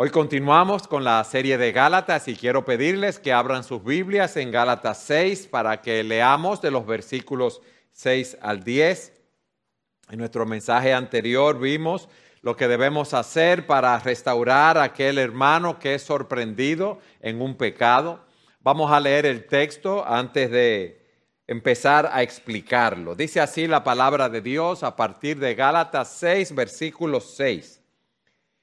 Hoy continuamos con la serie de Gálatas y quiero pedirles que abran sus Biblias en Gálatas 6 para que leamos de los versículos 6 al 10. En nuestro mensaje anterior vimos lo que debemos hacer para restaurar a aquel hermano que es sorprendido en un pecado. Vamos a leer el texto antes de empezar a explicarlo. Dice así la palabra de Dios a partir de Gálatas 6, versículo 6.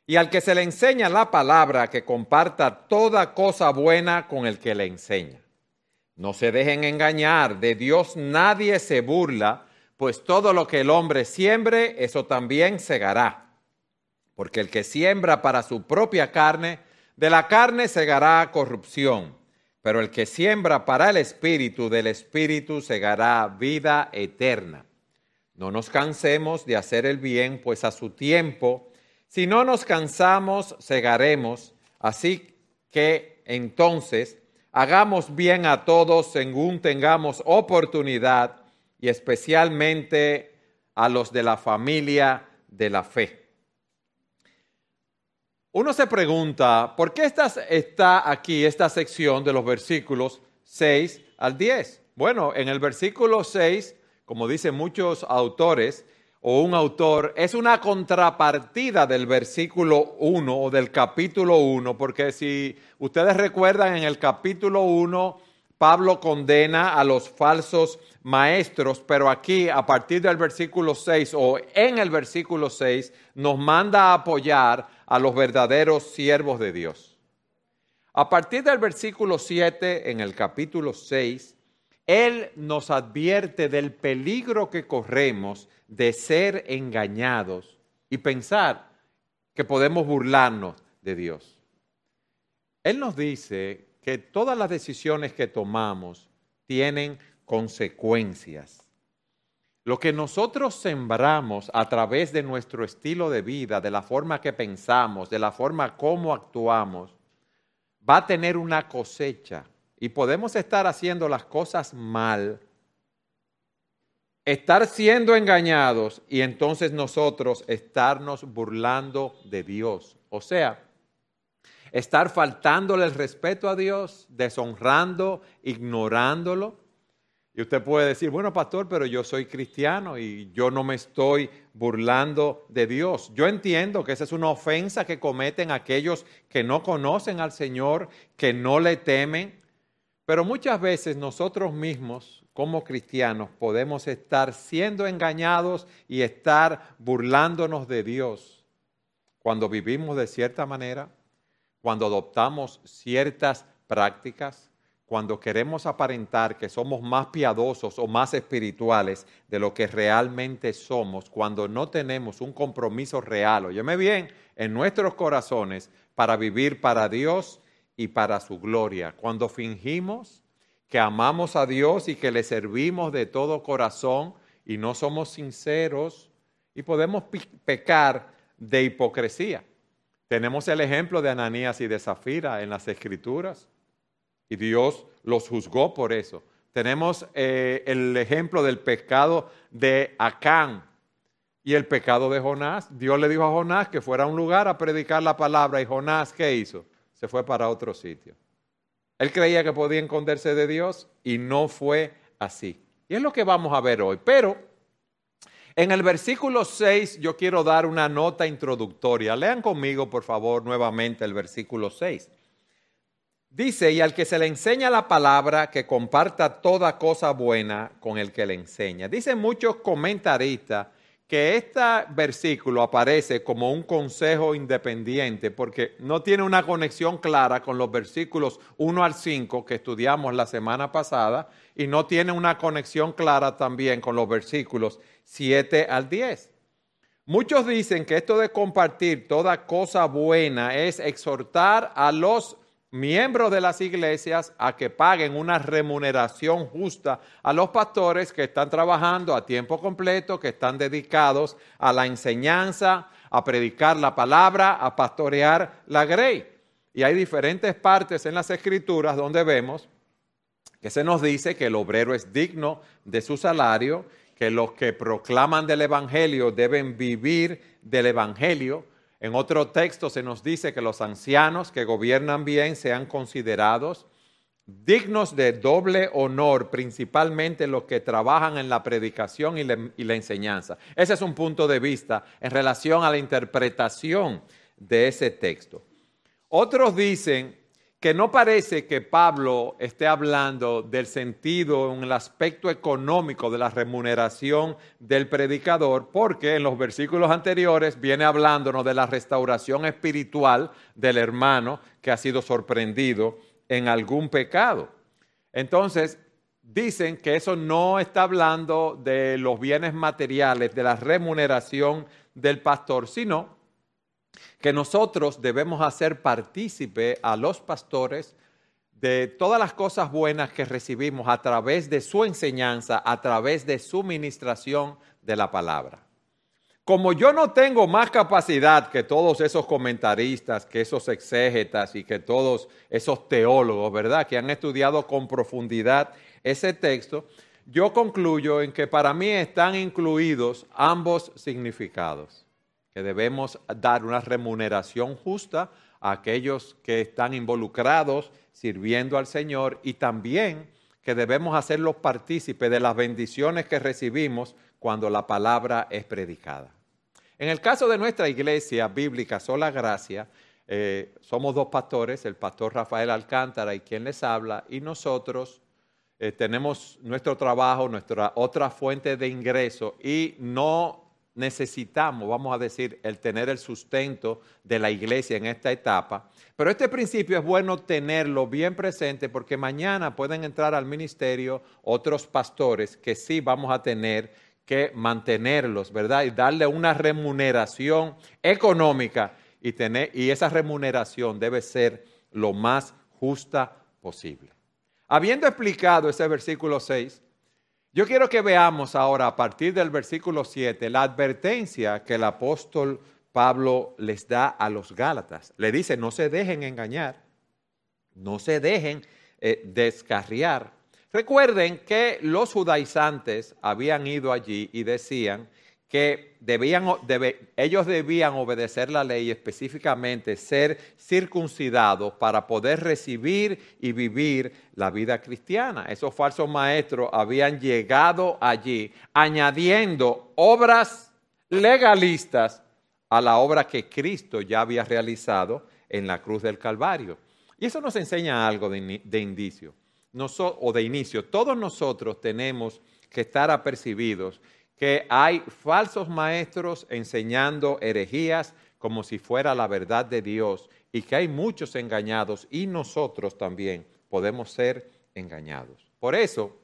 Y al que se le enseña la palabra, que comparta toda cosa buena con el que le enseña. No se dejen engañar, de Dios nadie se burla, pues todo lo que el hombre siembre, eso también segará. Porque el que siembra para su propia carne, de la carne segará corrupción, pero el que siembra para el espíritu, del espíritu segará vida eterna. No nos cansemos de hacer el bien, pues a su tiempo, si no nos cansamos, segaremos. Así que entonces hagamos bien a todos según tengamos oportunidad y especialmente a los de la familia de la fe. Uno se pregunta, ¿por qué está aquí esta sección de los versículos 6 al 10? Bueno, en el versículo 6, como dicen muchos autores, o un autor es una contrapartida del versículo 1 o del capítulo 1, porque si ustedes recuerdan en el capítulo 1, Pablo condena a los falsos maestros, pero aquí a partir del versículo 6 o en el versículo 6 nos manda a apoyar a los verdaderos siervos de Dios. A partir del versículo 7 en el capítulo 6, Él nos advierte del peligro que corremos de ser engañados y pensar que podemos burlarnos de Dios. Él nos dice que todas las decisiones que tomamos tienen consecuencias. Lo que nosotros sembramos a través de nuestro estilo de vida, de la forma que pensamos, de la forma como actuamos, va a tener una cosecha. Y podemos estar haciendo las cosas mal estar siendo engañados y entonces nosotros estarnos burlando de Dios. O sea, estar faltándole el respeto a Dios, deshonrando, ignorándolo. Y usted puede decir, bueno, pastor, pero yo soy cristiano y yo no me estoy burlando de Dios. Yo entiendo que esa es una ofensa que cometen aquellos que no conocen al Señor, que no le temen, pero muchas veces nosotros mismos como cristianos podemos estar siendo engañados y estar burlándonos de Dios cuando vivimos de cierta manera, cuando adoptamos ciertas prácticas, cuando queremos aparentar que somos más piadosos o más espirituales de lo que realmente somos, cuando no tenemos un compromiso real, óyeme bien, en nuestros corazones para vivir para Dios y para su gloria, cuando fingimos que amamos a Dios y que le servimos de todo corazón y no somos sinceros y podemos pecar de hipocresía. Tenemos el ejemplo de Ananías y de Zafira en las Escrituras y Dios los juzgó por eso. Tenemos eh, el ejemplo del pecado de Acán y el pecado de Jonás. Dios le dijo a Jonás que fuera a un lugar a predicar la palabra y Jonás, ¿qué hizo? Se fue para otro sitio. Él creía que podía esconderse de Dios y no fue así. Y es lo que vamos a ver hoy. Pero en el versículo 6 yo quiero dar una nota introductoria. Lean conmigo, por favor, nuevamente el versículo 6. Dice, y al que se le enseña la palabra, que comparta toda cosa buena con el que le enseña. Dicen muchos comentaristas que este versículo aparece como un consejo independiente porque no tiene una conexión clara con los versículos 1 al 5 que estudiamos la semana pasada y no tiene una conexión clara también con los versículos 7 al 10. Muchos dicen que esto de compartir toda cosa buena es exhortar a los miembros de las iglesias a que paguen una remuneración justa a los pastores que están trabajando a tiempo completo, que están dedicados a la enseñanza, a predicar la palabra, a pastorear la grey. Y hay diferentes partes en las escrituras donde vemos que se nos dice que el obrero es digno de su salario, que los que proclaman del Evangelio deben vivir del Evangelio, En otro texto se nos dice que los ancianos que gobiernan bien sean considerados dignos de doble honor, principalmente los que trabajan en la predicación y, la enseñanza. Ese es un punto de vista en relación a la interpretación de ese texto. Otros dicen que no parece que Pablo esté hablando del sentido en el aspecto económico de la remuneración del predicador, porque en los versículos anteriores viene hablándonos de la restauración espiritual del hermano que ha sido sorprendido en algún pecado. Entonces, dicen que eso no está hablando de los bienes materiales, de la remuneración del pastor, sino que nosotros debemos hacer partícipe a los pastores de todas las cosas buenas que recibimos a través de su enseñanza, a través de su ministración de la palabra. Como yo no tengo más capacidad que todos esos comentaristas, que esos exégetas y que todos esos teólogos, ¿verdad? Que han estudiado con profundidad ese texto, yo concluyo en que para mí están incluidos ambos significados que debemos dar una remuneración justa a aquellos que están involucrados sirviendo al Señor y también que debemos hacerlos partícipes de las bendiciones que recibimos cuando la palabra es predicada. En el caso de nuestra iglesia bíblica Sola Gracia, eh, somos dos pastores, el pastor Rafael Alcántara y quien les habla, y nosotros eh, tenemos nuestro trabajo, nuestra otra fuente de ingreso y no necesitamos, vamos a decir, el tener el sustento de la iglesia en esta etapa. Pero este principio es bueno tenerlo bien presente porque mañana pueden entrar al ministerio otros pastores que sí vamos a tener que mantenerlos, ¿verdad? Y darle una remuneración económica y, tener, y esa remuneración debe ser lo más justa posible. Habiendo explicado ese versículo 6, yo quiero que veamos ahora a partir del versículo 7 la advertencia que el apóstol Pablo les da a los Gálatas. Le dice, no se dejen engañar, no se dejen eh, descarriar. Recuerden que los judaizantes habían ido allí y decían que debían, ellos debían obedecer la ley, específicamente ser circuncidados para poder recibir y vivir la vida cristiana. Esos falsos maestros habían llegado allí añadiendo obras legalistas a la obra que Cristo ya había realizado en la cruz del Calvario. Y eso nos enseña algo de, indicio o de inicio. Todos nosotros tenemos que estar apercibidos que hay falsos maestros enseñando herejías como si fuera la verdad de Dios y que hay muchos engañados y nosotros también podemos ser engañados. Por eso,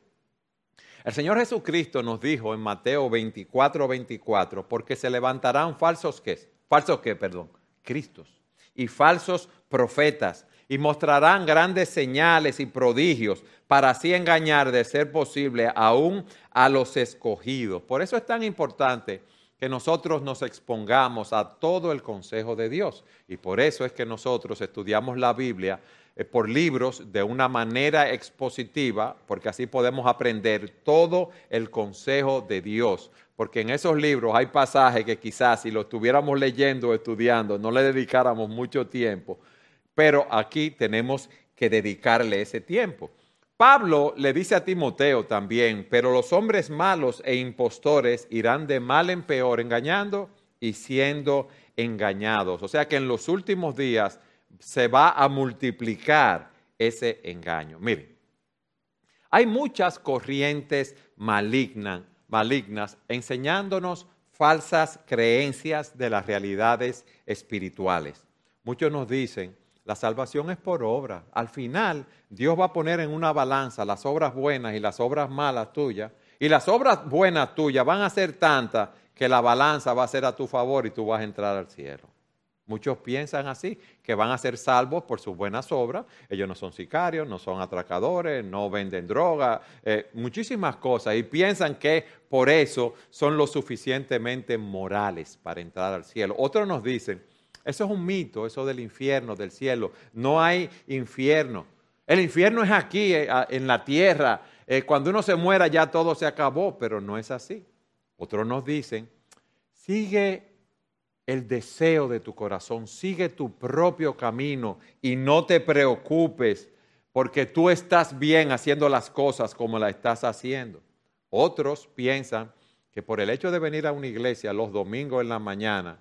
el Señor Jesucristo nos dijo en Mateo 24, 24, porque se levantarán falsos qué, falsos qué, perdón, Cristos y falsos profetas y mostrarán grandes señales y prodigios para así engañar, de ser posible, aún a los escogidos. Por eso es tan importante que nosotros nos expongamos a todo el consejo de Dios. Y por eso es que nosotros estudiamos la Biblia eh, por libros de una manera expositiva, porque así podemos aprender todo el consejo de Dios. Porque en esos libros hay pasajes que quizás si lo estuviéramos leyendo o estudiando no le dedicáramos mucho tiempo, pero aquí tenemos que dedicarle ese tiempo. Pablo le dice a Timoteo también, pero los hombres malos e impostores irán de mal en peor, engañando y siendo engañados. O sea que en los últimos días se va a multiplicar ese engaño. Miren, hay muchas corrientes malignas, enseñándonos falsas creencias de las realidades espirituales. Muchos nos dicen, la salvación es por obra. Al final, Dios va a poner en una balanza las obras buenas y las obras malas tuyas. Y las obras buenas tuyas van a ser tantas que la balanza va a ser a tu favor y tú vas a entrar al cielo. Muchos piensan así, que van a ser salvos por sus buenas obras. Ellos no son sicarios, no son atracadores, no venden droga, eh, muchísimas cosas. Y piensan que por eso son lo suficientemente morales para entrar al cielo. Otros nos dicen, eso es un mito, eso del infierno, del cielo. No hay infierno. El infierno es aquí, eh, en la tierra. Eh, cuando uno se muera ya todo se acabó, pero no es así. Otros nos dicen, sigue el deseo de tu corazón, sigue tu propio camino y no te preocupes porque tú estás bien haciendo las cosas como las estás haciendo. Otros piensan que por el hecho de venir a una iglesia los domingos en la mañana,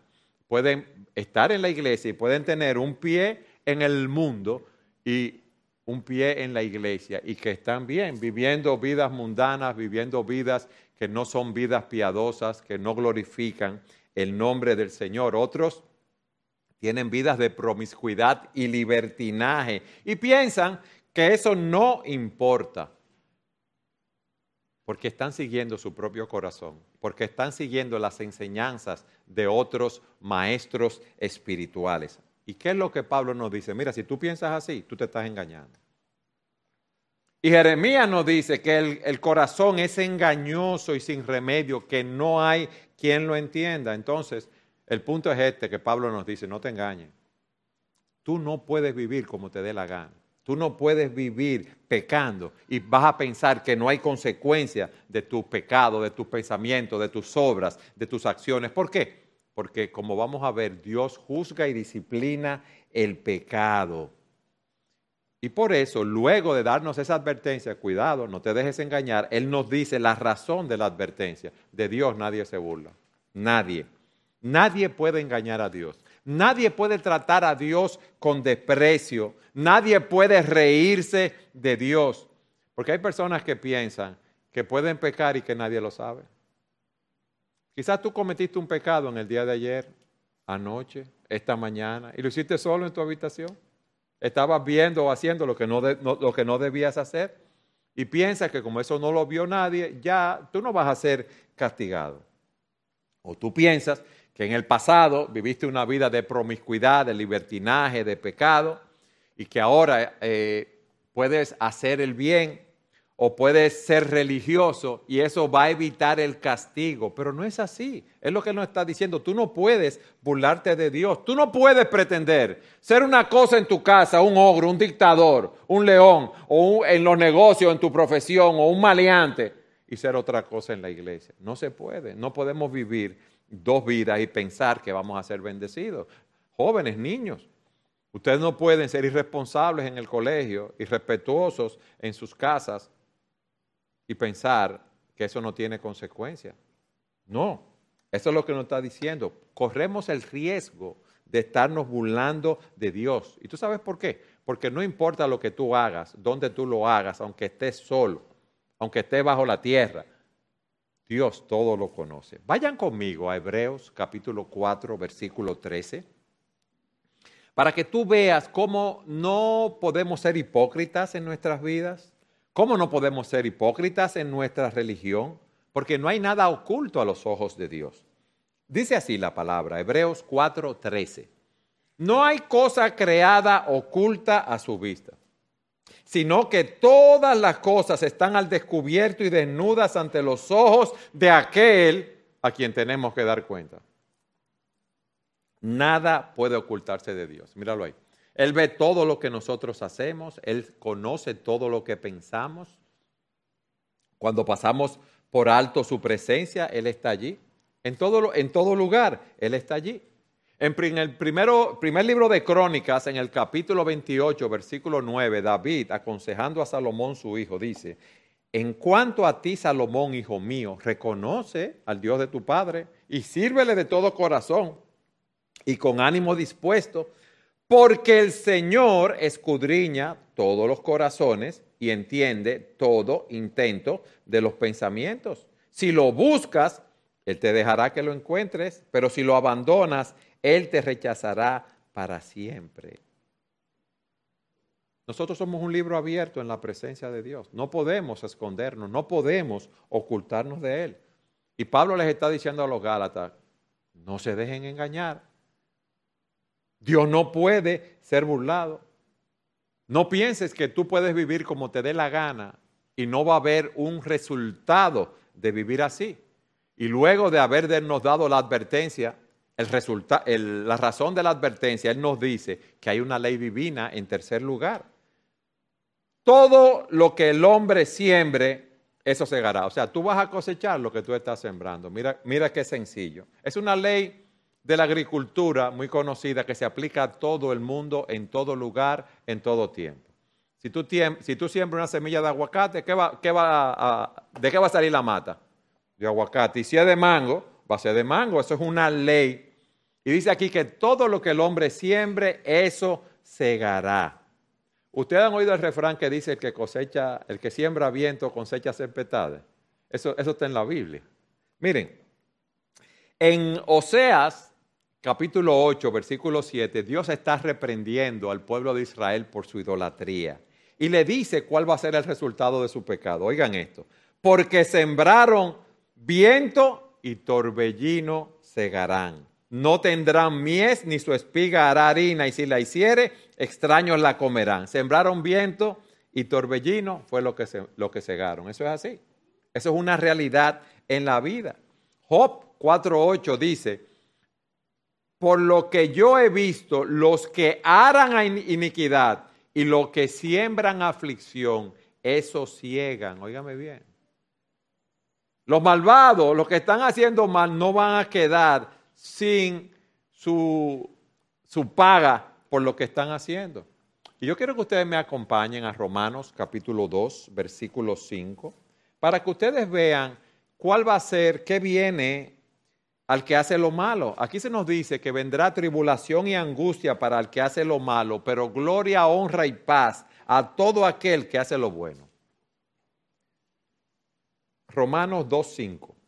pueden estar en la iglesia y pueden tener un pie en el mundo y un pie en la iglesia y que están bien, viviendo vidas mundanas, viviendo vidas que no son vidas piadosas, que no glorifican el nombre del Señor. Otros tienen vidas de promiscuidad y libertinaje y piensan que eso no importa porque están siguiendo su propio corazón, porque están siguiendo las enseñanzas de otros maestros espirituales. ¿Y qué es lo que Pablo nos dice? Mira, si tú piensas así, tú te estás engañando. Y Jeremías nos dice que el, corazón es engañoso y sin remedio, que no hay quien lo entienda. Entonces, el punto es este que Pablo nos dice, no te engañes. Tú no puedes vivir como te dé la gana. Tú no puedes vivir pecando y vas a pensar que no hay consecuencia de tu pecado, de tus pensamientos, de tus obras, de tus acciones. ¿Por qué? Porque como vamos a ver, Dios juzga y disciplina el pecado. Y por eso, luego de darnos esa advertencia, cuidado, no te dejes engañar, Él nos dice la razón de la advertencia. De Dios nadie se burla. Nadie. Nadie puede engañar a Dios. Nadie puede tratar a Dios con desprecio. Nadie puede reírse de Dios. Porque hay personas que piensan que pueden pecar y que nadie lo sabe. Quizás tú cometiste un pecado en el día de ayer, anoche, esta mañana, y lo hiciste solo en tu habitación. Estabas viendo o haciendo lo que no, lo que no debías hacer. Y piensas que como eso no lo vio nadie, ya tú no vas a ser castigado. O tú piensas que en el pasado viviste una vida de promiscuidad, de libertinaje, de pecado, y que ahora eh, puedes hacer el bien o puedes ser religioso y eso va a evitar el castigo. Pero no es así. Es lo que nos está diciendo. Tú no puedes burlarte de Dios. Tú no puedes pretender ser una cosa en tu casa, un ogro, un dictador, un león, o en los negocios, en tu profesión, o un maleante, y ser otra cosa en la iglesia. No se puede. No podemos vivir dos vidas y pensar que vamos a ser bendecidos. Jóvenes, niños, ustedes no pueden ser irresponsables en el colegio, irrespetuosos en sus casas y pensar que eso no tiene consecuencias. No, eso es lo que nos está diciendo. Corremos el riesgo de estarnos burlando de Dios. ¿Y tú sabes por qué? Porque no importa lo que tú hagas, dónde tú lo hagas, aunque estés solo, aunque estés bajo la tierra, Dios todo lo conoce. Vayan conmigo a Hebreos capítulo 4, versículo 13, para que tú veas cómo no podemos ser hipócritas en nuestras vidas, cómo no podemos ser hipócritas en nuestra religión, porque no hay nada oculto a los ojos de Dios. Dice así la palabra, Hebreos 4, 13. No hay cosa creada oculta a su vista sino que todas las cosas están al descubierto y desnudas ante los ojos de aquel a quien tenemos que dar cuenta. Nada puede ocultarse de Dios. Míralo ahí. Él ve todo lo que nosotros hacemos, Él conoce todo lo que pensamos. Cuando pasamos por alto su presencia, Él está allí. En todo, en todo lugar, Él está allí. En el primer libro de Crónicas, en el capítulo 28, versículo 9, David, aconsejando a Salomón su hijo, dice, en cuanto a ti, Salomón, hijo mío, reconoce al Dios de tu Padre y sírvele de todo corazón y con ánimo dispuesto, porque el Señor escudriña todos los corazones y entiende todo intento de los pensamientos. Si lo buscas, Él te dejará que lo encuentres, pero si lo abandonas, él te rechazará para siempre. Nosotros somos un libro abierto en la presencia de Dios. No podemos escondernos, no podemos ocultarnos de Él. Y Pablo les está diciendo a los Gálatas, no se dejen engañar. Dios no puede ser burlado. No pienses que tú puedes vivir como te dé la gana y no va a haber un resultado de vivir así. Y luego de habernos dado la advertencia, el la razón de la advertencia, Él nos dice que hay una ley divina en tercer lugar. Todo lo que el hombre siembre, eso segará. O sea, tú vas a cosechar lo que tú estás sembrando. Mira, mira qué sencillo. Es una ley de la agricultura muy conocida que se aplica a todo el mundo, en todo lugar, en todo tiempo. Si tú, si tú siembras una semilla de aguacate, ¿qué va, va ¿de qué va a salir la mata? De aguacate. Y si es de mango, va a ser de mango. Eso es una ley. Y dice aquí que todo lo que el hombre siembre, eso segará. Ustedes han oído el refrán que dice el que cosecha, el que siembra viento cosecha tempestades. Eso, eso está en la Biblia. Miren, en Oseas capítulo 8, versículo 7, Dios está reprendiendo al pueblo de Israel por su idolatría y le dice cuál va a ser el resultado de su pecado. Oigan esto, porque sembraron viento y torbellino segarán. No tendrán mies ni su espiga hará harina y si la hiciere, extraños la comerán. Sembraron viento y torbellino fue lo que, se, lo que segaron. Eso es así. Eso es una realidad en la vida. Job 4.8 dice, por lo que yo he visto, los que harán iniquidad y los que siembran aflicción, esos ciegan. Óigame bien. Los malvados, los que están haciendo mal, no van a quedar sin su, su paga por lo que están haciendo. Y yo quiero que ustedes me acompañen a Romanos capítulo 2, versículo 5, para que ustedes vean cuál va a ser, qué viene al que hace lo malo. Aquí se nos dice que vendrá tribulación y angustia para el que hace lo malo, pero gloria, honra y paz a todo aquel que hace lo bueno. Romanos 2.5.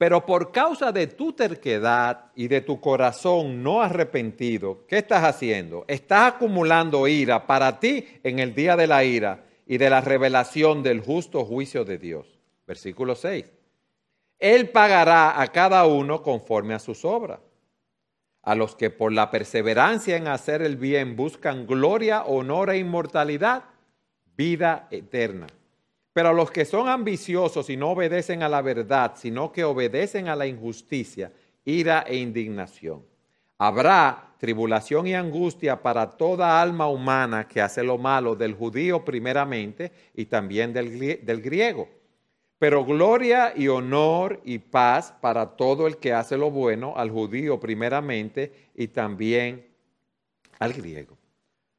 Pero por causa de tu terquedad y de tu corazón no arrepentido, ¿qué estás haciendo? Estás acumulando ira para ti en el día de la ira y de la revelación del justo juicio de Dios. Versículo 6. Él pagará a cada uno conforme a sus obras. A los que por la perseverancia en hacer el bien buscan gloria, honor e inmortalidad, vida eterna. Pero los que son ambiciosos y no obedecen a la verdad, sino que obedecen a la injusticia, ira e indignación. Habrá tribulación y angustia para toda alma humana que hace lo malo, del judío primeramente y también del, del griego pero gloria y honor y paz para todo el que hace lo bueno, al judío primeramente y también al griego.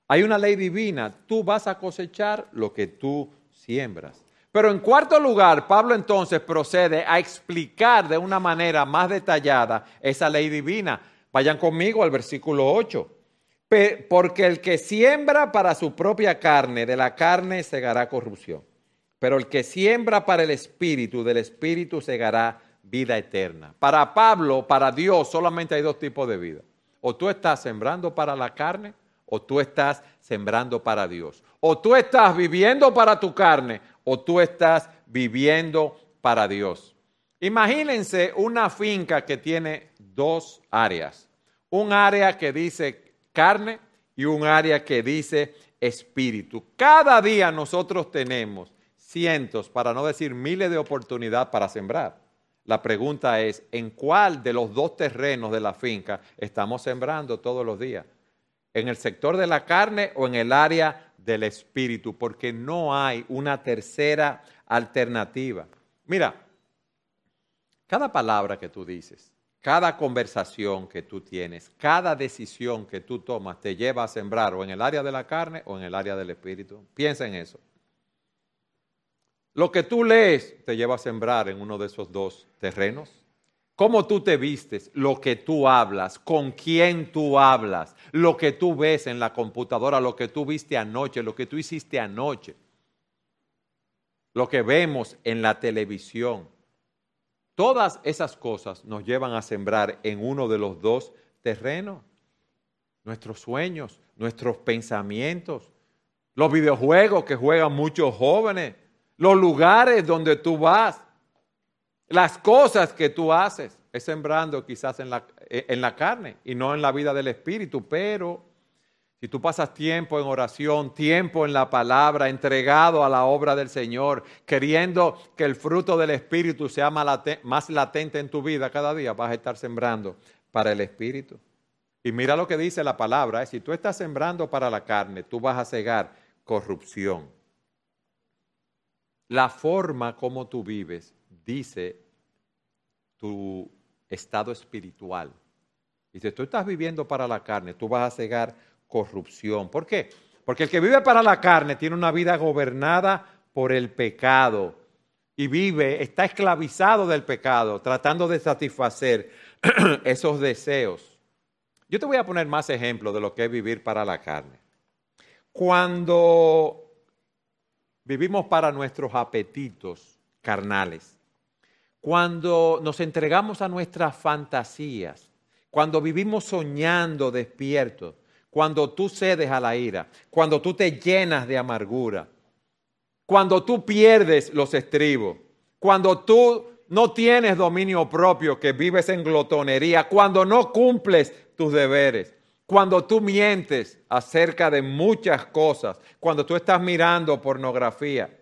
Hay una ley divina, tú vas a cosechar lo que tú siembras. Pero en cuarto lugar, Pablo entonces procede a explicar de una manera más detallada esa ley divina. Vayan conmigo al versículo 8. Porque el que siembra para su propia carne, de la carne segará corrupción pero el que siembra para el Espíritu, del Espíritu segará vida eterna. Para Pablo, para Dios, solamente hay dos tipos de vida. O tú estás sembrando para la carne, o tú estás sembrando para Dios. O tú estás viviendo para tu carne, o tú estás viviendo para Dios. Imagínense una finca que tiene dos áreas. Un área que dice carne y un área que dice espíritu. Cada día nosotros tenemos cientos, para no decir miles de oportunidades para sembrar. La pregunta es, ¿en cuál de los dos terrenos de la finca estamos sembrando todos los días? ¿En el sector de la carne o en el área del espíritu? Porque no hay una tercera alternativa. Mira, cada palabra que tú dices, cada conversación que tú tienes, cada decisión que tú tomas te lleva a sembrar o en el área de la carne o en el área del espíritu. Piensa en eso. Lo que tú lees te lleva a sembrar en uno de esos dos terrenos. Cómo tú te vistes, lo que tú hablas, con quién tú hablas, lo que tú ves en la computadora, lo que tú viste anoche, lo que tú hiciste anoche, lo que vemos en la televisión. Todas esas cosas nos llevan a sembrar en uno de los dos terrenos. Nuestros sueños, nuestros pensamientos, los videojuegos que juegan muchos jóvenes, los lugares donde tú vas, las cosas que tú haces. Es sembrando quizás en la, en la carne y no en la vida del Espíritu, pero si tú pasas tiempo en oración, tiempo en la palabra, entregado a la obra del Señor, queriendo que el fruto del Espíritu sea más latente en tu vida cada día, vas a estar sembrando para el Espíritu. Y mira lo que dice la palabra, ¿eh? si tú estás sembrando para la carne, tú vas a cegar corrupción. La forma como tú vives dice tu estado espiritual. Si tú estás viviendo para la carne, tú vas a cegar corrupción. ¿Por qué? Porque el que vive para la carne tiene una vida gobernada por el pecado y vive, está esclavizado del pecado, tratando de satisfacer esos deseos. Yo te voy a poner más ejemplos de lo que es vivir para la carne. Cuando vivimos para nuestros apetitos carnales, cuando nos entregamos a nuestras fantasías, cuando vivimos soñando despiertos, cuando tú cedes a la ira, cuando tú te llenas de amargura, cuando tú pierdes los estribos, cuando tú no tienes dominio propio, que vives en glotonería, cuando no cumples tus deberes, cuando tú mientes acerca de muchas cosas, cuando tú estás mirando pornografía,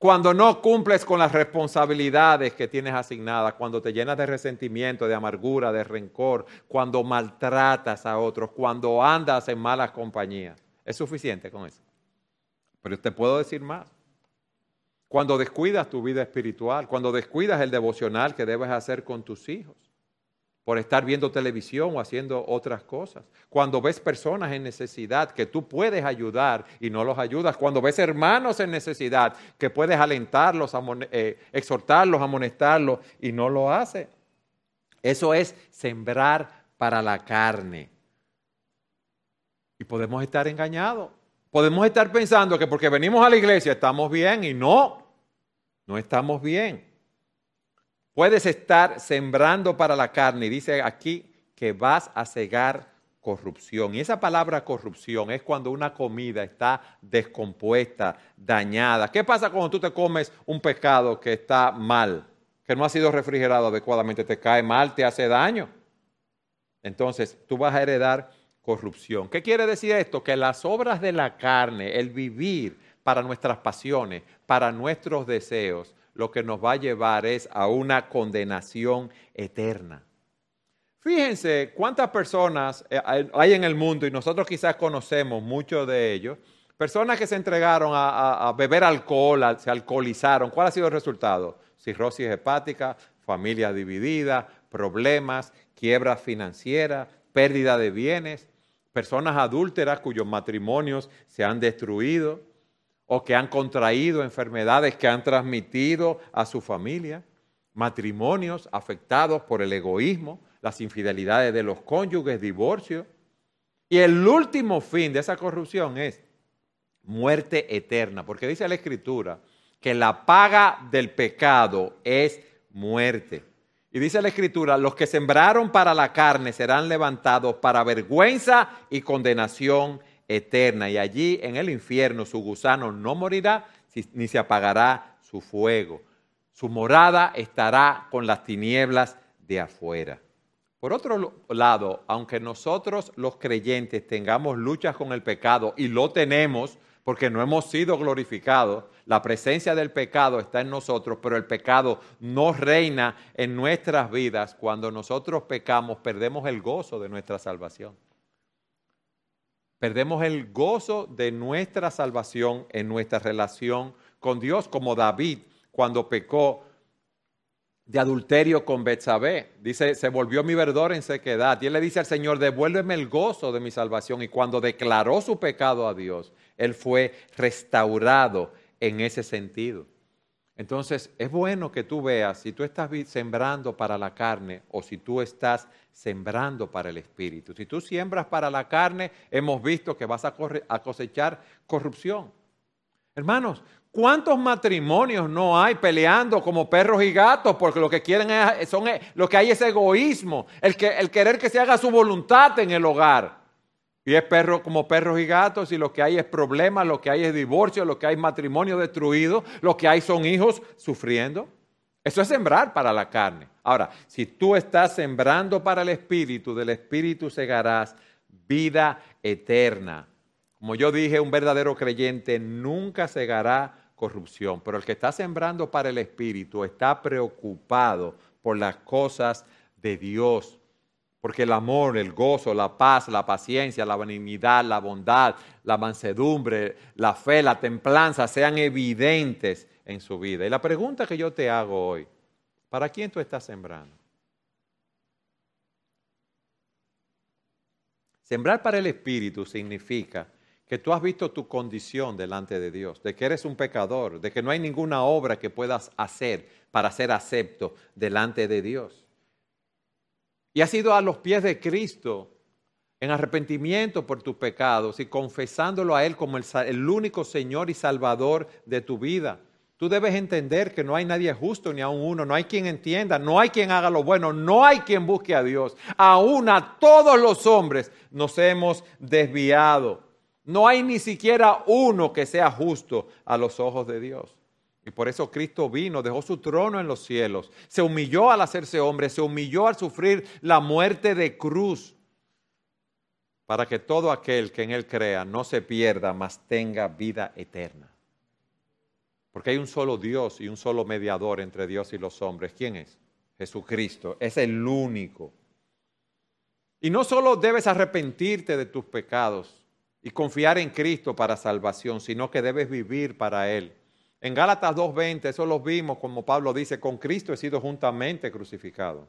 cuando no cumples con las responsabilidades que tienes asignadas, cuando te llenas de resentimiento, de amargura, de rencor, cuando maltratas a otros, cuando andas en malas compañías. Es suficiente con eso. Pero te puedo decir más. Cuando descuidas tu vida espiritual, cuando descuidas el devocional que debes hacer con tus hijos, por estar viendo televisión o haciendo otras cosas. Cuando ves personas en necesidad que tú puedes ayudar y no los ayudas. Cuando ves hermanos en necesidad que puedes alentarlos, eh, exhortarlos, amonestarlos y no lo haces. Eso es sembrar para la carne. Y podemos estar engañados. Podemos estar pensando que porque venimos a la iglesia estamos bien y no, no estamos bien. Puedes estar sembrando para la carne y dice aquí que vas a cegar corrupción. Y esa palabra corrupción es cuando una comida está descompuesta, dañada. ¿Qué pasa cuando tú te comes un pescado que está mal, que no ha sido refrigerado adecuadamente? Te cae mal, te hace daño. Entonces tú vas a heredar corrupción. ¿Qué quiere decir esto? Que las obras de la carne, el vivir para nuestras pasiones, para nuestros deseos, lo que nos va a llevar es a una condenación eterna. Fíjense cuántas personas eh, hay en el mundo y nosotros quizás conocemos muchos de ellos, personas que se entregaron a, beber alcohol, se alcoholizaron. ¿Cuál ha sido el resultado? Cirrosis hepática, familia dividida, problemas, quiebra financiera, pérdida de bienes, personas adúlteras cuyos matrimonios se han destruido o que han contraído enfermedades que han transmitido a su familia, matrimonios afectados por el egoísmo, las infidelidades de los cónyuges, divorcio. Y el último fin de esa corrupción es muerte eterna, porque dice la Escritura que la paga del pecado es muerte. Y dice la Escritura, los que sembraron para la carne serán levantados para vergüenza y condenación eterna y allí en el infierno su gusano no morirá ni se apagará su fuego. Su morada estará con las tinieblas de afuera. Por otro lado, aunque nosotros los creyentes tengamos luchas con el pecado y lo tenemos porque no hemos sido glorificados, la presencia del pecado está en nosotros, pero el pecado no reina en nuestras vidas. Cuando nosotros pecamos, perdemos el gozo de nuestra salvación. Perdemos el gozo de nuestra salvación en nuestra relación con Dios, como David cuando pecó de adulterio con Betsabé. Dice, se volvió mi verdor en sequedad. Y él le dice al Señor, devuélveme el gozo de mi salvación. Y cuando declaró su pecado a Dios, él fue restaurado en ese sentido. Entonces, es bueno que tú veas si tú estás sembrando para la carne o si tú estás sembrando para el espíritu. Si tú siembras para la carne, hemos visto que vas a, cosechar corrupción. Hermanos, ¿cuántos matrimonios no hay peleando como perros y gatos? Porque lo que quieren es, son, lo que hay es egoísmo, el, que, el querer que se haga su voluntad en el hogar. Y es perro como perros y gatos y lo que hay es problemas, lo que hay es divorcio, lo que hay es matrimonio destruido, lo que hay son hijos sufriendo. Eso es sembrar para la carne. Ahora, si tú estás sembrando para el Espíritu, del Espíritu segarás vida eterna. Como yo dije, un verdadero creyente nunca segará corrupción, pero el que está sembrando para el Espíritu está preocupado por las cosas de Dios porque el amor, el gozo, la paz, la paciencia, la benignidad, la bondad, la mansedumbre, la fe, la templanza sean evidentes en su vida. Y la pregunta que yo te hago hoy, ¿para quién tú estás sembrando? Sembrar para el Espíritu significa que tú has visto tu condición delante de Dios, de que eres un pecador, de que no hay ninguna obra que puedas hacer para ser acepto delante de Dios. Y has ido a los pies de Cristo en arrepentimiento por tus pecados y confesándolo a Él como el, único Señor y Salvador de tu vida. Tú debes entender que no hay nadie justo ni aun uno, no hay quien entienda, no hay quien haga lo bueno, no hay quien busque a Dios. Aún a todos los hombres nos hemos desviado. No hay ni siquiera uno que sea justo a los ojos de Dios. Y por eso Cristo vino, dejó su trono en los cielos, se humilló al hacerse hombre, se humilló al sufrir la muerte de cruz, para que todo aquel que en Él crea no se pierda, mas tenga vida eterna. Porque hay un solo Dios y un solo mediador entre Dios y los hombres. ¿Quién es? Jesucristo. Es el único. Y no solo debes arrepentirte de tus pecados, y confiar en Cristo para salvación, sino que debes vivir para Él. En Gálatas 2.20, eso lo vimos, como Pablo dice, con Cristo he sido juntamente crucificado.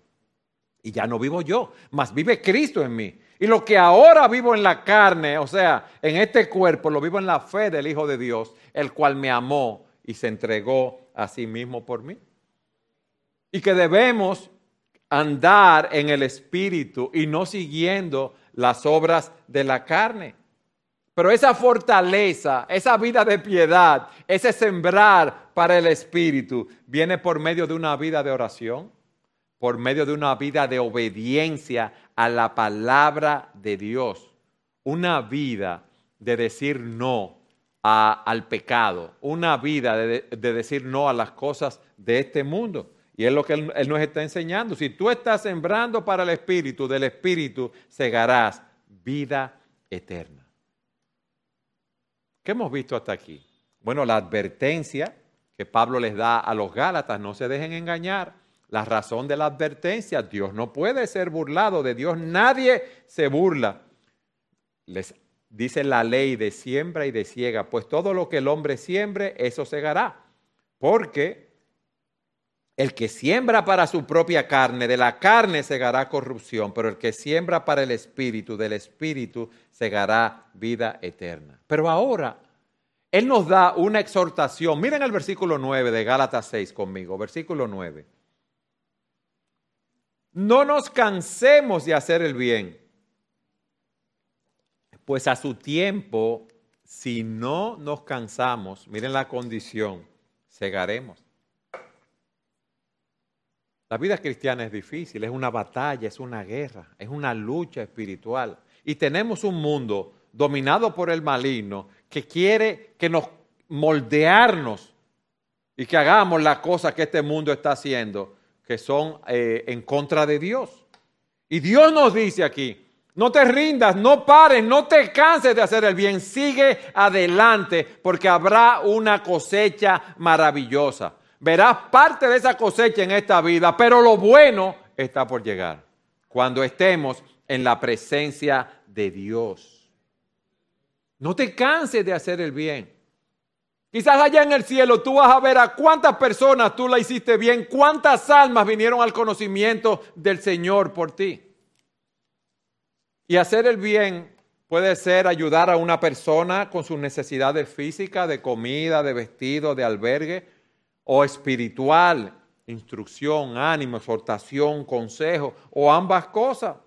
Y ya no vivo yo, mas vive Cristo en mí. Y lo que ahora vivo en la carne, o sea, en este cuerpo, lo vivo en la fe del Hijo de Dios, el cual me amó y se entregó a sí mismo por mí. Y que debemos andar en el Espíritu y no siguiendo las obras de la carne. Pero esa fortaleza, esa vida de piedad, ese sembrar para el Espíritu, viene por medio de una vida de oración, por medio de una vida de obediencia a la palabra de Dios, una vida de decir no al pecado, una vida de, decir no a las cosas de este mundo. Y es lo que él, él nos está enseñando. Si tú estás sembrando para el Espíritu, del Espíritu segarás vida eterna. ¿Qué hemos visto hasta aquí? Bueno, la advertencia que Pablo les da a los Gálatas, no se dejen engañar. La razón de la advertencia, Dios no puede ser burlado, de Dios nadie se burla. Les dice la ley de siembra y de ciega, pues todo lo que el hombre siembre, eso segará. Porque el que siembra para su propia carne, de la carne segará corrupción, pero el que siembra para el espíritu, del espíritu segará vida eterna. Pero ahora, Él nos da una exhortación. Miren el versículo 9 de Gálatas 6 conmigo, versículo 9. No nos cansemos de hacer el bien, pues a su tiempo, si no nos cansamos, miren la condición, segaremos. La vida cristiana es difícil, es una batalla, es una guerra, es una lucha espiritual. Y tenemos un mundo dominado por el maligno que quiere que nos moldearnos y que hagamos las cosas que este mundo está haciendo, que son eh, en contra de Dios. Y Dios nos dice aquí, no te rindas, no pares, no te canses de hacer el bien, sigue adelante porque habrá una cosecha maravillosa verás parte de esa cosecha en esta vida, pero lo bueno está por llegar, cuando estemos en la presencia de Dios. No te canses de hacer el bien. Quizás allá en el cielo tú vas a ver a cuántas personas tú la hiciste bien, cuántas almas vinieron al conocimiento del Señor por ti. Y hacer el bien puede ser ayudar a una persona con sus necesidades físicas, de comida, de vestido, de albergue o espiritual, instrucción, ánimo, exhortación, consejo, o ambas cosas.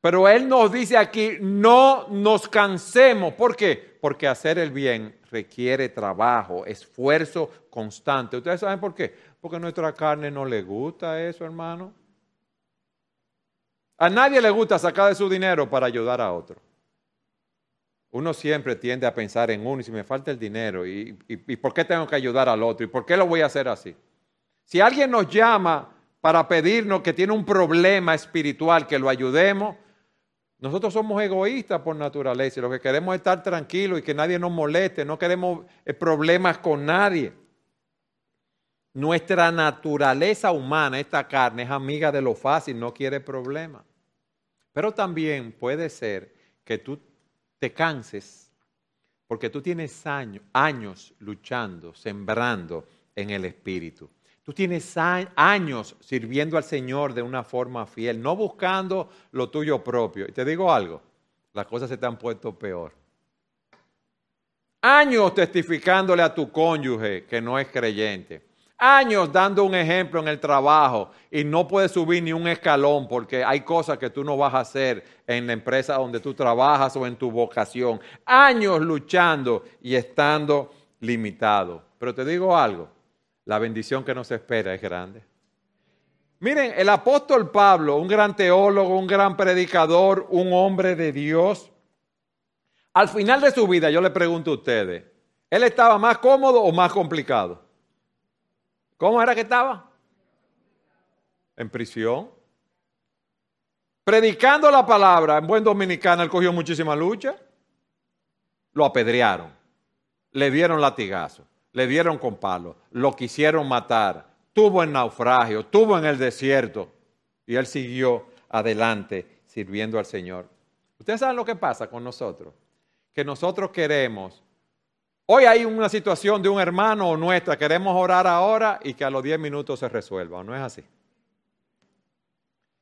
Pero Él nos dice aquí, no nos cansemos. ¿Por qué? Porque hacer el bien requiere trabajo, esfuerzo constante. ¿Ustedes saben por qué? Porque a nuestra carne no le gusta eso, hermano. A nadie le gusta sacar de su dinero para ayudar a otro. Uno siempre tiende a pensar en uno y si me falta el dinero y, por qué tengo que ayudar al otro y por qué lo voy a hacer así. Si alguien nos llama para pedirnos que tiene un problema espiritual, que lo ayudemos, nosotros somos egoístas por naturaleza y lo que queremos es estar tranquilos y que nadie nos moleste, no queremos eh, problemas con nadie. Nuestra naturaleza humana, esta carne, es amiga de lo fácil, no quiere problemas. Pero también puede ser que tú te canses, porque tú tienes años, luchando, sembrando en el Espíritu. Tú tienes años sirviendo al Señor de una forma fiel, no buscando lo tuyo propio. Y te digo algo, las cosas se te han puesto peor. Años testificándole a tu cónyuge que no es creyente. Años dando un ejemplo en el trabajo y no puedes subir ni un escalón porque hay cosas que tú no vas a hacer en la empresa donde tú trabajas o en tu vocación. Años luchando y estando limitado. Pero te digo algo, la bendición que nos espera es grande. Miren, el apóstol Pablo, un gran teólogo, un gran predicador, un hombre de Dios, al final de su vida yo le pregunto a ustedes, ¿él estaba más cómodo o más complicado? ¿Cómo era que estaba? En prisión. Predicando la palabra, en buen dominicano, él cogió muchísima lucha. Lo apedrearon, le dieron latigazo, le dieron con palo, lo quisieron matar, tuvo en naufragio, tuvo en el desierto y él siguió adelante sirviendo al Señor. Ustedes saben lo que pasa con nosotros, que nosotros queremos Hoy hay una situación de un hermano o nuestra, queremos orar ahora y que a los 10 minutos se resuelva, ¿no es así?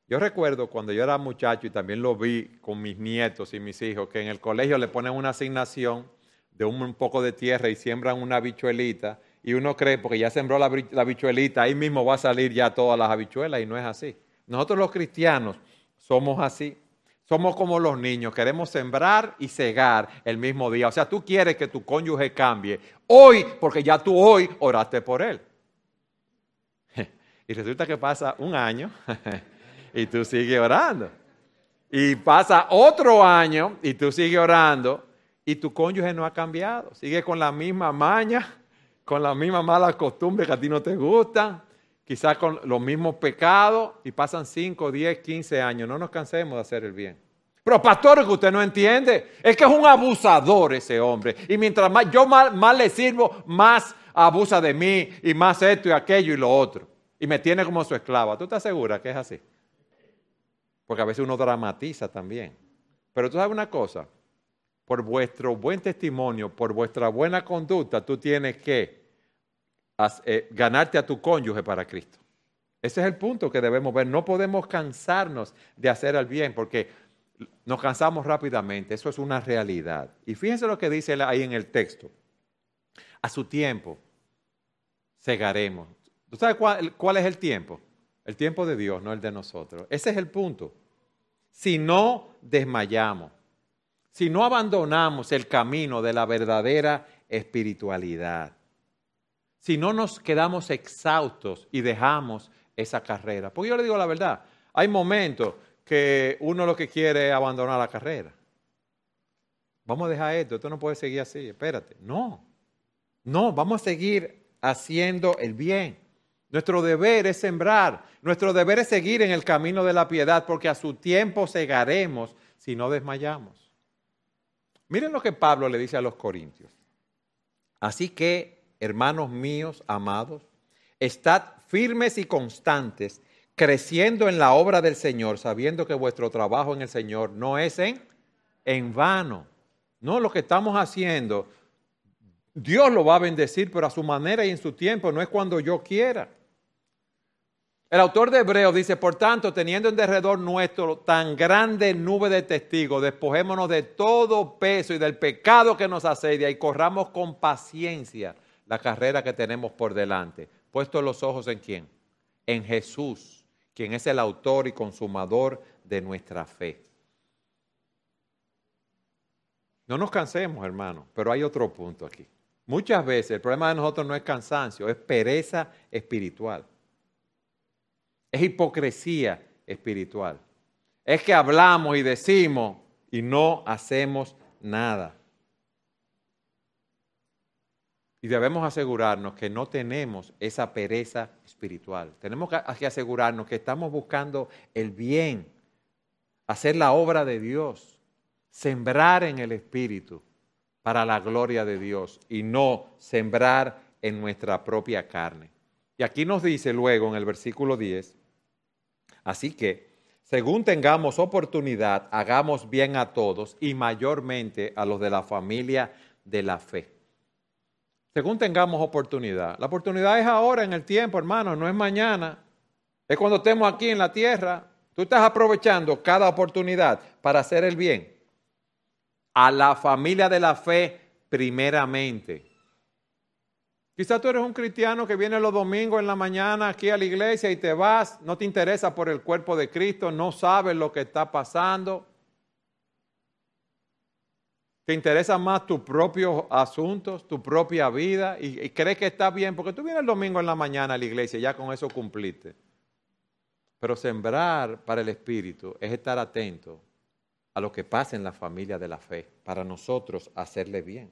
Yo recuerdo cuando yo era muchacho y también lo vi con mis nietos y mis hijos, que en el colegio le ponen una asignación de un poco de tierra y siembran una habichuelita y uno cree, porque ya sembró la, habichuelita, ahí mismo va a salir ya todas las habichuelas y no es así. Nosotros los cristianos somos así. Somos como los niños, queremos sembrar y cegar el mismo día. O sea, tú quieres que tu cónyuge cambie hoy, porque ya tú hoy oraste por él. Y resulta que pasa un año y tú sigues orando. Y pasa otro año y tú sigues orando y tu cónyuge no ha cambiado. Sigue con la misma maña, con la misma mala costumbre que a ti no te gustan, quizás con los mismos pecados y pasan 5, 10, 15 años. No nos cansemos de hacer el bien. Pero pastor, que usted no entiende, es que es un abusador ese hombre. Y mientras más yo más, más le sirvo, más abusa de mí y más esto y aquello y lo otro. Y me tiene como su esclava. ¿Tú estás segura que es así? Porque a veces uno dramatiza también. Pero tú sabes una cosa, por vuestro buen testimonio, por vuestra buena conducta, tú tienes que eh, ganarte a tu cónyuge para Cristo. Ese es el punto que debemos ver. No podemos cansarnos de hacer el bien porque nos cansamos rápidamente. Eso es una realidad. Y fíjense lo que dice ahí en el texto. A su tiempo cegaremos. ¿Tú sabes cuál es el tiempo? El tiempo de Dios, no el de nosotros. Ese es el punto. Si no desmayamos, si no abandonamos el camino de la verdadera espiritualidad, si no nos quedamos exhaustos y dejamos esa carrera. Porque yo le digo la verdad, hay momentos que uno lo que quiere es abandonar la carrera. Vamos a dejar esto, esto no puede seguir así, espérate. No, no, vamos a seguir haciendo el bien. Nuestro deber es sembrar, nuestro deber es seguir en el camino de la piedad, porque a su tiempo segaremos si no desmayamos. Miren lo que Pablo le dice a los corintios. Así que hermanos míos amados, estad firmes y constantes, creciendo en la obra del Señor, sabiendo que vuestro trabajo en el Señor no es en, en vano. No, lo que estamos haciendo, Dios lo va a bendecir, pero a su manera y en su tiempo, no es cuando yo quiera. El autor de Hebreos dice, por tanto, teniendo en derredor nuestro tan grande nube de testigos, despojémonos de todo peso y del pecado que nos asedia y corramos con paciencia la carrera que tenemos por delante. Puesto los ojos en quién? En Jesús, quien es el autor y consumador de nuestra fe. No nos cansemos, hermano, pero hay otro punto aquí. Muchas veces el problema de nosotros no es cansancio, es pereza espiritual. Es hipocresía espiritual. Es que hablamos y decimos y no hacemos nada. Y debemos asegurarnos que no tenemos esa pereza espiritual. Tenemos que asegurarnos que estamos buscando el bien, hacer la obra de Dios, sembrar en el Espíritu para la gloria de Dios y no sembrar en nuestra propia carne. Y aquí nos dice luego en el versículo 10, así que según tengamos oportunidad, hagamos bien a todos y mayormente a los de la familia de la fe. Según tengamos oportunidad. La oportunidad es ahora en el tiempo, hermano, no es mañana. Es cuando estemos aquí en la tierra. Tú estás aprovechando cada oportunidad para hacer el bien. A la familia de la fe primeramente. Quizás tú eres un cristiano que viene los domingos en la mañana aquí a la iglesia y te vas, no te interesa por el cuerpo de Cristo, no sabes lo que está pasando. Te interesan más tus propios asuntos, tu propia vida y, crees que está bien, porque tú vienes el domingo en la mañana a la iglesia, ya con eso cumpliste. Pero sembrar para el Espíritu es estar atento a lo que pasa en la familia de la fe, para nosotros hacerle bien.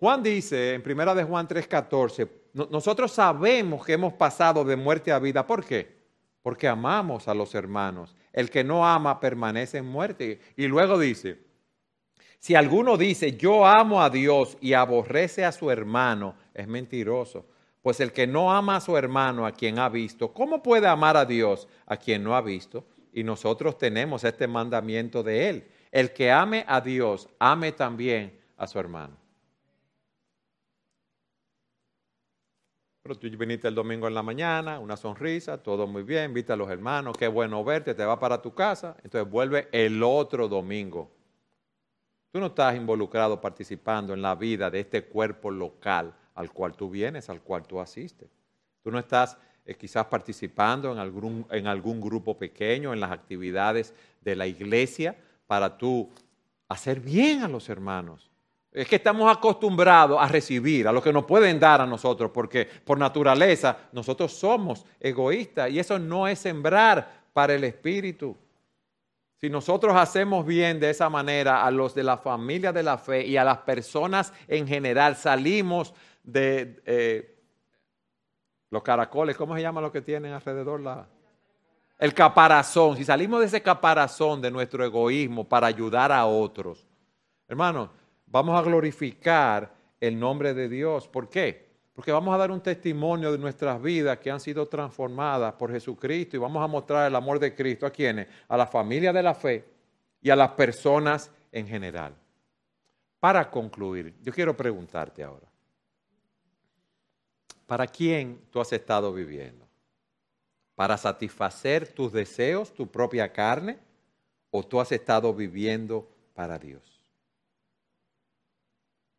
Juan dice en primera de Juan 3:14, nosotros sabemos que hemos pasado de muerte a vida. ¿Por qué? Porque amamos a los hermanos. El que no ama permanece en muerte. Y luego dice, si alguno dice, yo amo a Dios y aborrece a su hermano, es mentiroso. Pues el que no ama a su hermano, a quien ha visto, ¿cómo puede amar a Dios a quien no ha visto? Y nosotros tenemos este mandamiento de él. El que ame a Dios, ame también a su hermano. Pero tú viniste el domingo en la mañana, una sonrisa, todo muy bien, viste a los hermanos, qué bueno verte, te va para tu casa, entonces vuelve el otro domingo. Tú no estás involucrado participando en la vida de este cuerpo local al cual tú vienes, al cual tú asistes. Tú no estás eh, quizás participando en algún, en algún grupo pequeño, en las actividades de la iglesia, para tú hacer bien a los hermanos. Es que estamos acostumbrados a recibir, a lo que nos pueden dar a nosotros, porque por naturaleza nosotros somos egoístas y eso no es sembrar para el espíritu. Si nosotros hacemos bien de esa manera a los de la familia de la fe y a las personas en general, salimos de eh, los caracoles, ¿cómo se llama lo que tienen alrededor la, el caparazón? Si salimos de ese caparazón de nuestro egoísmo para ayudar a otros, hermano, vamos a glorificar el nombre de Dios. ¿Por qué? Porque vamos a dar un testimonio de nuestras vidas que han sido transformadas por Jesucristo y vamos a mostrar el amor de Cristo a quienes? A la familia de la fe y a las personas en general. Para concluir, yo quiero preguntarte ahora, ¿para quién tú has estado viviendo? ¿Para satisfacer tus deseos, tu propia carne? ¿O tú has estado viviendo para Dios?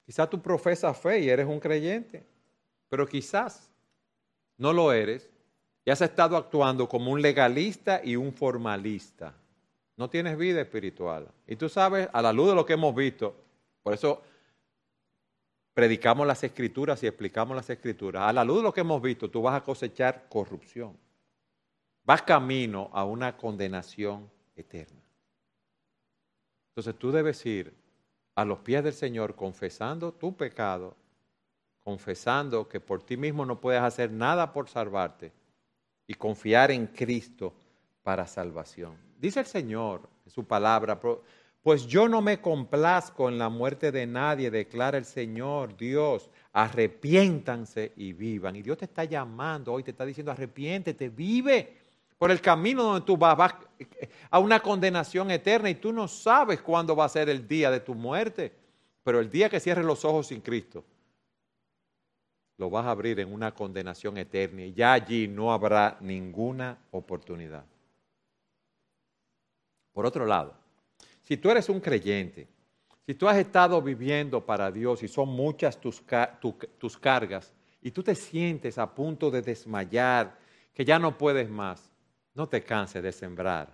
Quizás tú profesas fe y eres un creyente, pero quizás no lo eres y has estado actuando como un legalista y un formalista. No tienes vida espiritual. Y tú sabes, a la luz de lo que hemos visto, por eso predicamos las escrituras y explicamos las escrituras, a la luz de lo que hemos visto, tú vas a cosechar corrupción. Vas camino a una condenación eterna. Entonces tú debes ir a los pies del Señor confesando tu pecado, confesando que por ti mismo no puedes hacer nada por salvarte y confiar en Cristo para salvación. Dice el Señor en su palabra, pues yo no me complazco en la muerte de nadie, declara el Señor Dios, arrepiéntanse y vivan. Y Dios te está llamando hoy, te está diciendo, arrepiéntete, vive por el camino donde tú vas, vas a una condenación eterna y tú no sabes cuándo va a ser el día de tu muerte. Pero el día que cierres los ojos sin Cristo, lo vas a abrir en una condenación eterna y ya allí no habrá ninguna oportunidad. Por otro lado, si tú eres un creyente, si tú has estado viviendo para Dios y son muchas tus, tus cargas y tú te sientes a punto de desmayar, que ya no puedes más, no te canses de sembrar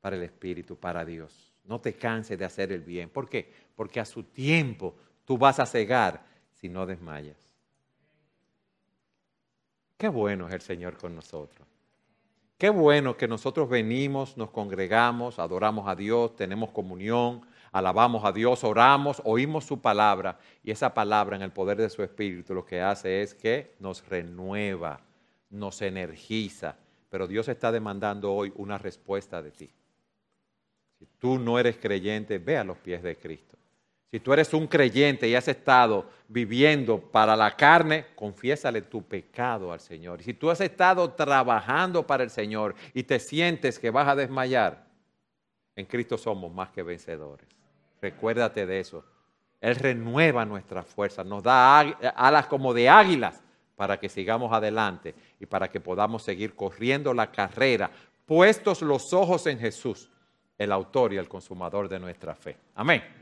para el Espíritu, para Dios. No te canses de hacer el bien. ¿Por qué? Porque a su tiempo tú vas a cegar si no desmayas. Qué bueno es el Señor con nosotros. Qué bueno que nosotros venimos, nos congregamos, adoramos a Dios, tenemos comunión, alabamos a Dios, oramos, oímos su palabra y esa palabra en el poder de su Espíritu lo que hace es que nos renueva, nos energiza, pero Dios está demandando hoy una respuesta de ti. Si tú no eres creyente, ve a los pies de Cristo. Si tú eres un creyente y has estado viviendo para la carne, confiésale tu pecado al Señor. Y si tú has estado trabajando para el Señor y te sientes que vas a desmayar, en Cristo somos más que vencedores. Recuérdate de eso Él renueva nuestras fuerzas, nos da alas como de águilas para que sigamos adelante y para que podamos seguir corriendo la carrera, puestos los ojos en Jesús, el autor y el consumador de nuestra fe. Amén.